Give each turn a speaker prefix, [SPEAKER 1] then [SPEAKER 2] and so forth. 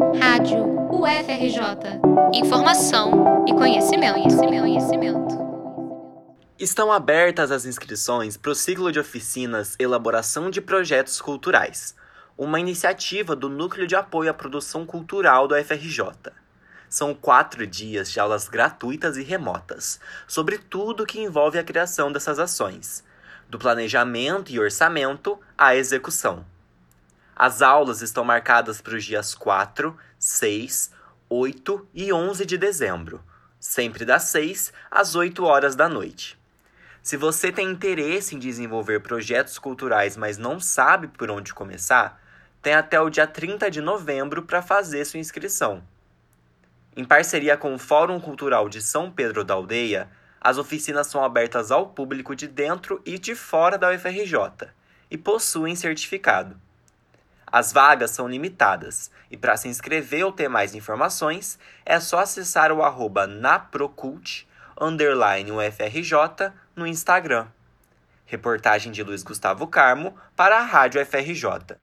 [SPEAKER 1] Rádio UFRJ. Informação e conhecimento, conhecimento, conhecimento.
[SPEAKER 2] Estão abertas as inscrições para o ciclo de oficinas Elaboração de Projetos Culturais, uma iniciativa do Núcleo de Apoio à Produção Cultural do UFRJ. São quatro dias de aulas gratuitas e remotas sobre tudo que envolve a criação dessas ações, do planejamento e orçamento à execução. As aulas estão marcadas para os dias 4, 6, 8 e 11 de dezembro, sempre das 6 às 8 horas da noite. Se você tem interesse em desenvolver projetos culturais, mas não sabe por onde começar, tem até o dia 30 de novembro para fazer sua inscrição. Em parceria com o Fórum Cultural de São Pedro da Aldeia, as oficinas são abertas ao público de dentro e de fora da UFRJ e possuem certificado. As vagas são limitadas e para se inscrever ou ter mais informações é só acessar o arroba naprocult underline UFRJ no Instagram. Reportagem de Luiz Gustavo Carmo para a Rádio FRJ.